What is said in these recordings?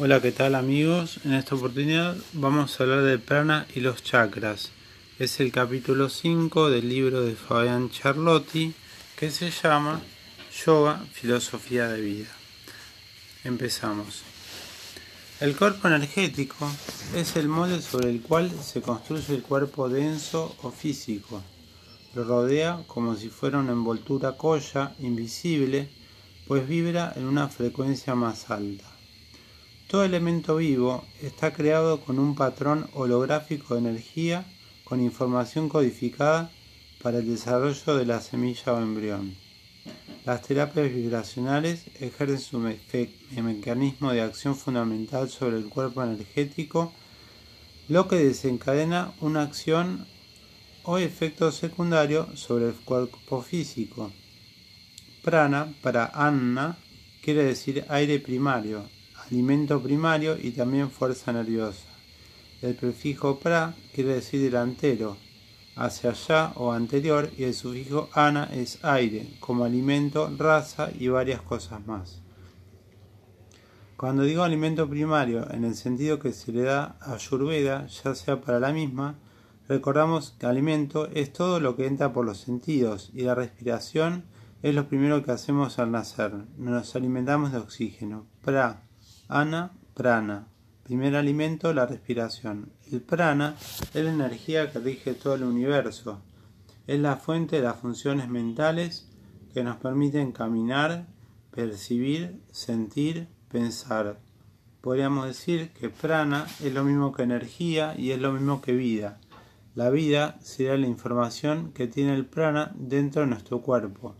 Hola, ¿qué tal amigos? En esta oportunidad vamos a hablar del prana y los chakras. Es el capítulo 5 del libro de Fabián Charlotti que se llama Yoga, Filosofía de Vida. Empezamos. El cuerpo energético es el molde sobre el cual se construye el cuerpo denso o físico. Lo rodea como si fuera una envoltura colla, invisible, pues vibra en una frecuencia más alta. Todo elemento vivo está creado con un patrón holográfico de energía con información codificada para el desarrollo de la semilla o embrión. Las terapias vibracionales ejercen su mecanismo de acción fundamental sobre el cuerpo energético, lo que desencadena una acción o efecto secundario sobre el cuerpo físico. Prana para Anna quiere decir aire primario, alimento primario y también fuerza nerviosa. El prefijo pra quiere decir delantero, hacia allá o anterior y el sufijo ana es aire, como alimento, raza y varias cosas más. Cuando digo alimento primario en el sentido que se le da a Ayurveda, ya sea para la misma, recordamos que alimento es todo lo que entra por los sentidos y la respiración es lo primero que hacemos al nacer. Nos alimentamos de oxígeno. Ana, prana. Primer alimento, la respiración. El prana es la energía que rige todo el universo. Es la fuente de las funciones mentales que nos permiten caminar, percibir, sentir, pensar. Podríamos decir que prana es lo mismo que energía y es lo mismo que vida. La vida sería la información que tiene el prana dentro de nuestro cuerpo.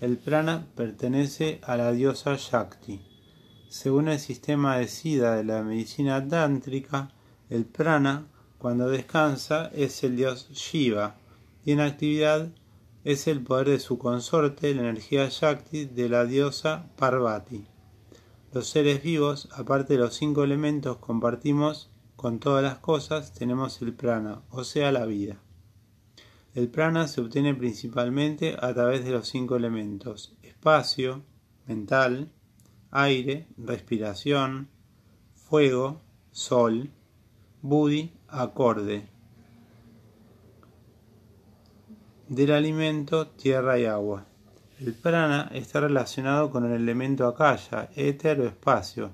El prana pertenece a la diosa Shakti. Según el sistema de Siddha de la medicina tántrica, el prana, cuando descansa, es el dios Shiva y en actividad es el poder de su consorte, la energía Shakti de la diosa Parvati. Los seres vivos, aparte de los cinco elementos, compartimos con todas las cosas, tenemos el prana, o sea, la vida. El prana se obtiene principalmente a través de los cinco elementos, espacio, mental, aire, respiración, fuego, sol, budi, acorde. Del alimento, tierra y agua. El prana está relacionado con el elemento akaya, éter o espacio.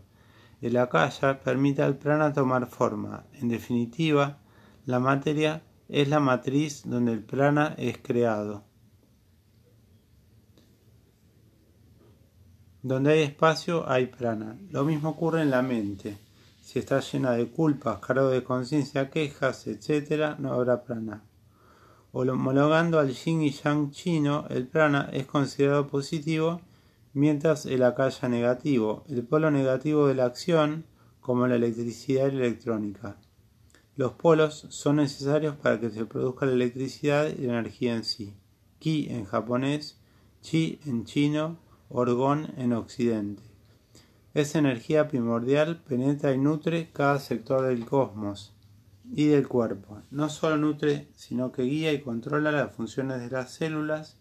El akaya permite al prana tomar forma. En definitiva, la materia es la matriz donde el prana es creado. Donde hay espacio hay prana. Lo mismo ocurre en la mente. Si está llena de culpas, cargo de conciencia, quejas, etc., no habrá prana. Homologando al yin y yang chino, el prana es considerado positivo, mientras el akaya negativo, el polo negativo de la acción, como la electricidad y la electrónica. Los polos son necesarios para que se produzca la electricidad y la energía en sí. Ki en japonés, chi en chino, Orgón en Occidente. Esa energía primordial penetra y nutre cada sector del cosmos y del cuerpo. No solo nutre, sino que guía y controla las funciones de las células,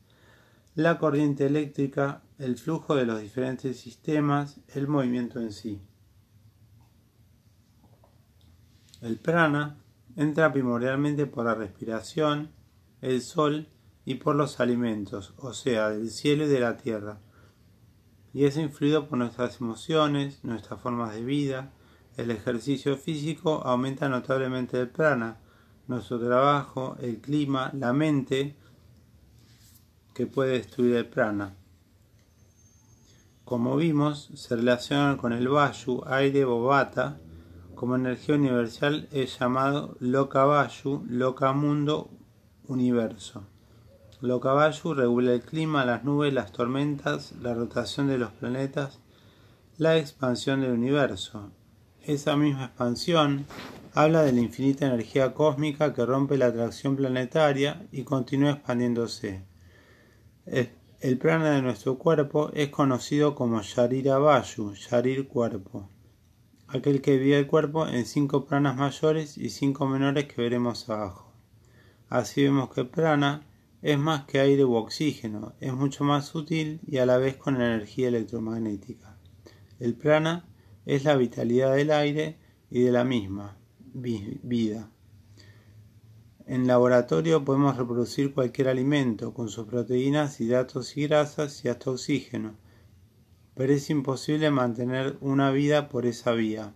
la corriente eléctrica, el flujo de los diferentes sistemas, el movimiento en sí. El prana entra primordialmente por la respiración, el sol y por los alimentos, o sea, del cielo y de la tierra y es influido por nuestras emociones, nuestras formas de vida. El ejercicio físico aumenta notablemente el prana, nuestro trabajo, el clima, la mente, que puede destruir el prana. Como vimos, se relaciona con el Vayu, aire o bata, como energía universal es llamado Loka Vayu, Loka Mundo, Universo. Locabayu regula el clima, las nubes, las tormentas, la rotación de los planetas, la expansión del universo. Esa misma expansión habla de la infinita energía cósmica que rompe la atracción planetaria y continúa expandiéndose. El, prana de nuestro cuerpo es conocido como Sharira Vayu, Sharir cuerpo, aquel que divide el cuerpo en cinco pranas mayores y cinco menores que veremos abajo. Así vemos que prana es más que aire u oxígeno, es mucho más sutil y a la vez con energía electromagnética. El prana es la vitalidad del aire y de la misma vida. En laboratorio podemos reproducir cualquier alimento con sus proteínas, hidratos y grasas y hasta oxígeno, pero es imposible mantener una vida por esa vía.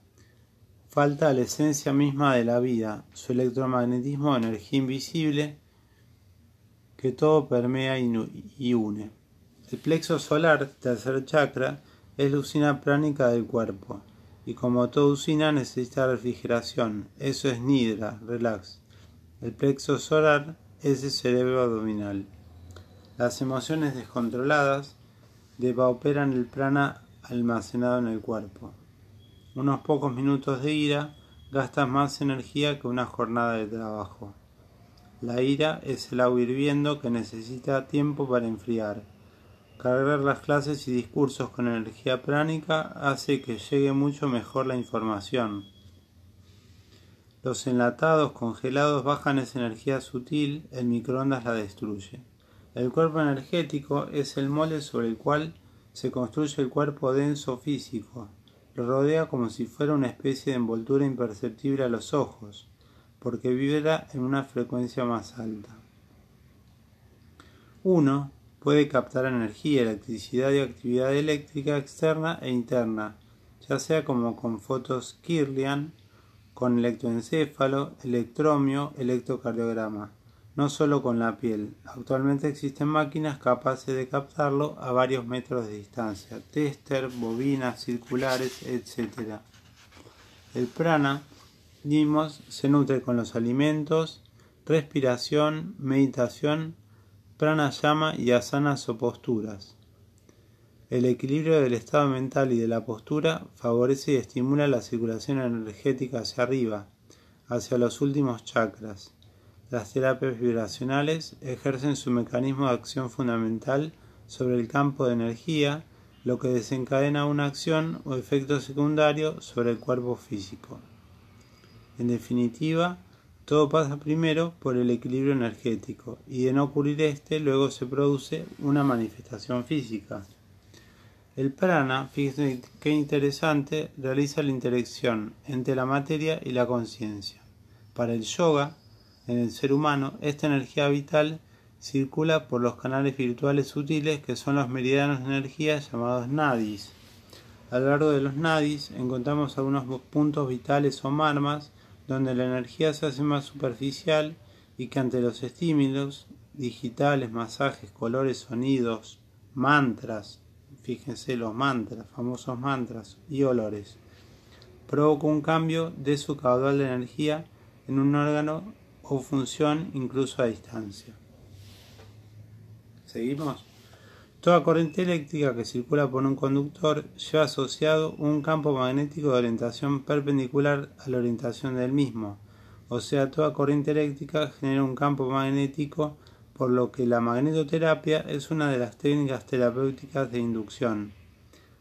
Falta la esencia misma de la vida, su electromagnetismo energía invisible que todo permea y une. El plexo solar, tercer chakra, es la usina pránica del cuerpo, y como toda usina necesita refrigeración, eso es nidra, relax. El plexo solar es el cerebro abdominal. Las emociones descontroladas depauperan el prana almacenado en el cuerpo. Unos pocos minutos de ira gastan más energía que una jornada de trabajo. La ira es el agua hirviendo que necesita tiempo para enfriar. Cargar las clases y discursos con energía pránica hace que llegue mucho mejor la información. Los enlatados congelados bajan esa energía sutil, el microondas la destruye. El cuerpo energético es el molde sobre el cual se construye el cuerpo denso físico. Lo rodea como si fuera una especie de envoltura imperceptible a los ojos, porque vibra en una frecuencia más alta. Uno puede captar energía, electricidad y actividad eléctrica externa e interna, ya sea como con fotos Kirlian con electroencéfalo, electromio, electrocardiograma, no solo con la piel. Actualmente existen máquinas capaces de captarlo a varios metros de distancia, tester, bobinas circulares, etc. El prana, dimos, se nutre con los alimentos, respiración, meditación, pranayama y asanas o posturas. El equilibrio del estado mental y de la postura favorece y estimula la circulación energética hacia arriba, hacia los últimos chakras. Las terapias vibracionales ejercen su mecanismo de acción fundamental sobre el campo de energía, lo que desencadena una acción o efecto secundario sobre el cuerpo físico. En definitiva, todo pasa primero por el equilibrio energético y de no ocurrir este luego se produce una manifestación física. El prana, fíjense qué interesante, realiza la interacción entre la materia y la conciencia. Para el yoga, en el ser humano, esta energía vital circula por los canales virtuales sutiles que son los meridianos de energía llamados nadis. A lo largo de los nadis encontramos algunos puntos vitales o marmas donde la energía se hace más superficial y que ante los estímulos digitales, masajes, colores, sonidos, mantras, fíjense los mantras, famosos mantras y olores, provoca un cambio de su caudal de energía en un órgano o función incluso a distancia. ¿Seguimos? Toda corriente eléctrica que circula por un conductor lleva asociado un campo magnético de orientación perpendicular a la orientación del mismo, o sea, toda corriente eléctrica genera un campo magnético por lo que la magnetoterapia es una de las técnicas terapéuticas de inducción.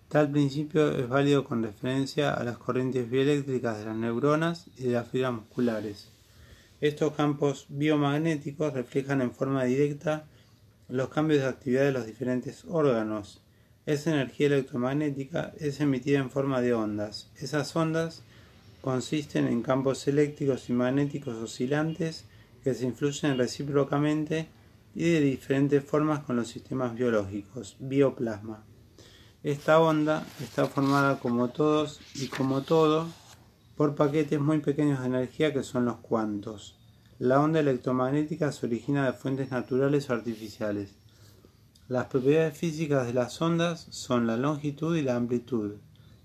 Tal principio es válido con referencia a las corrientes bioeléctricas de las neuronas y de las fibras musculares. Estos campos biomagnéticos reflejan en forma directa los cambios de actividad de los diferentes órganos. Esa energía electromagnética es emitida en forma de ondas. Esas ondas consisten en campos eléctricos y magnéticos oscilantes que se influyen recíprocamente y de diferentes formas con los sistemas biológicos, bioplasma. Esta onda está formada como todos y como todo por paquetes muy pequeños de energía que son los cuantos. La onda electromagnética se origina de fuentes naturales o artificiales. Las propiedades físicas de las ondas son la longitud y la amplitud.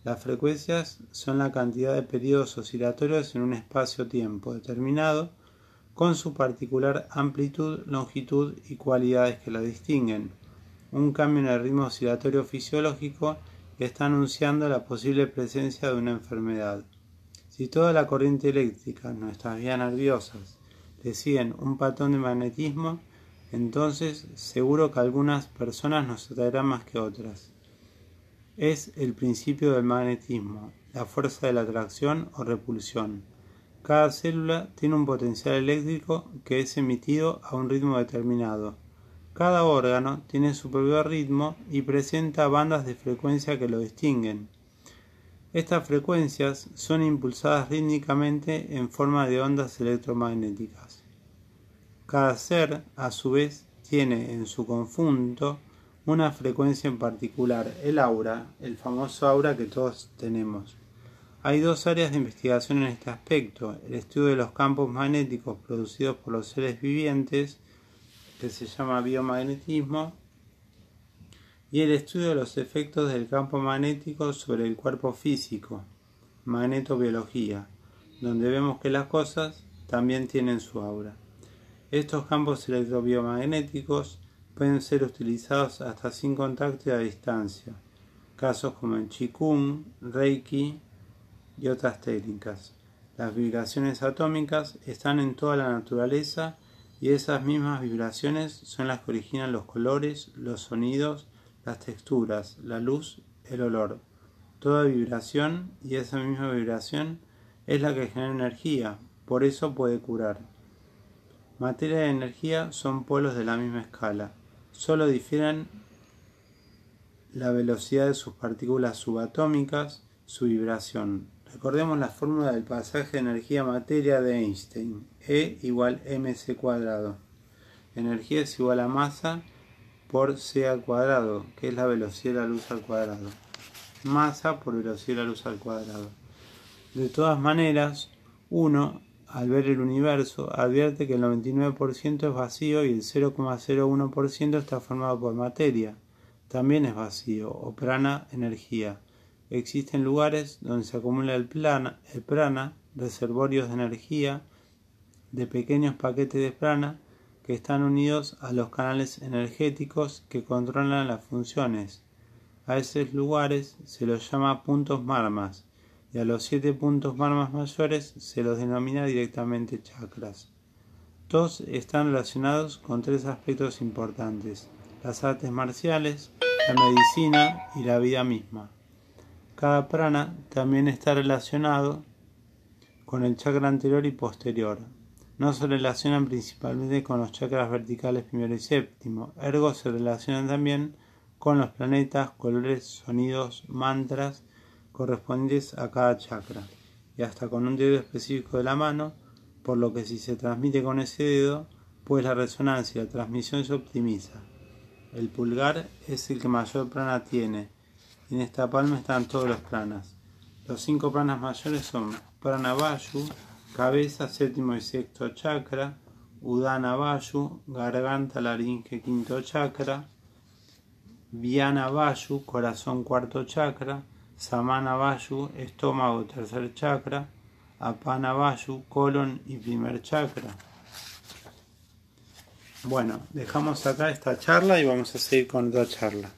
Las frecuencias son la cantidad de periodos oscilatorios en un espacio-tiempo determinado con su particular amplitud, longitud y cualidades que la distinguen. Un cambio en el ritmo oscilatorio fisiológico está anunciando la posible presencia de una enfermedad. Si toda la corriente eléctrica, nuestras vías nerviosas, le siguen un patrón de magnetismo, entonces seguro que algunas personas nos atraerán más que otras. Es el principio del magnetismo, la fuerza de la atracción o repulsión. Cada célula tiene un potencial eléctrico que es emitido a un ritmo determinado. Cada órgano tiene su propio ritmo y presenta bandas de frecuencia que lo distinguen. Estas frecuencias son impulsadas rítmicamente en forma de ondas electromagnéticas. Cada ser, a su vez, tiene en su conjunto una frecuencia en particular, el aura, el famoso aura que todos tenemos. Hay dos áreas de investigación en este aspecto, el estudio de los campos magnéticos producidos por los seres vivientes, que se llama biomagnetismo, y el estudio de los efectos del campo magnético sobre el cuerpo físico, magnetobiología, donde vemos que las cosas también tienen su aura. Estos campos electrobiomagnéticos pueden ser utilizados hasta sin contacto y a distancia, casos como en Qigong, Reiki y otras técnicas. Las vibraciones atómicas están en toda la naturaleza y esas mismas vibraciones son las que originan los colores, los sonidos, las texturas, la luz, el olor. Toda vibración y esa misma vibración es la que genera energía, por eso puede curar. Materia y energía son polos de la misma escala, solo difieren la velocidad de sus partículas subatómicas, su vibración. Recordemos la fórmula del pasaje de energía-materia de Einstein, E igual mc cuadrado. Energía es igual a masa por c al cuadrado, que es la velocidad de la luz al cuadrado. Masa por velocidad de la luz al cuadrado. De todas maneras, uno, al ver el universo, advierte que el 99% es vacío y el 0,01% está formado por materia. También es vacío, o prana, energía. Existen lugares donde se acumula el, el prana, reservorios de energía, de pequeños paquetes de prana, que están unidos a los canales energéticos que controlan las funciones. A esos lugares se los llama puntos marmas y a los siete puntos marmas mayores se los denomina directamente chakras. Todos están relacionados con tres aspectos importantes, las artes marciales, la medicina y la vida misma. Cada prana también está relacionado con el chakra anterior y posterior, no se relacionan principalmente con los chakras verticales primero y séptimo, ergo se relacionan también con los planetas, colores, sonidos, mantras correspondientes a cada chakra, y hasta con un dedo específico de la mano, por lo que si se transmite con ese dedo, pues la resonancia y la transmisión se optimiza. El pulgar es el que mayor prana tiene, en esta palma están todos los planas. Los cinco planas mayores son prana vayu, cabeza, séptimo y sexto chakra, Udana Vayu, garganta, laringe, quinto chakra, Viana Vayu, corazón, cuarto chakra, Samana Vayu, estómago, tercer chakra, Apana Vayu, colon y primer chakra. Bueno, dejamos acá esta charla y vamos a seguir con otra charla.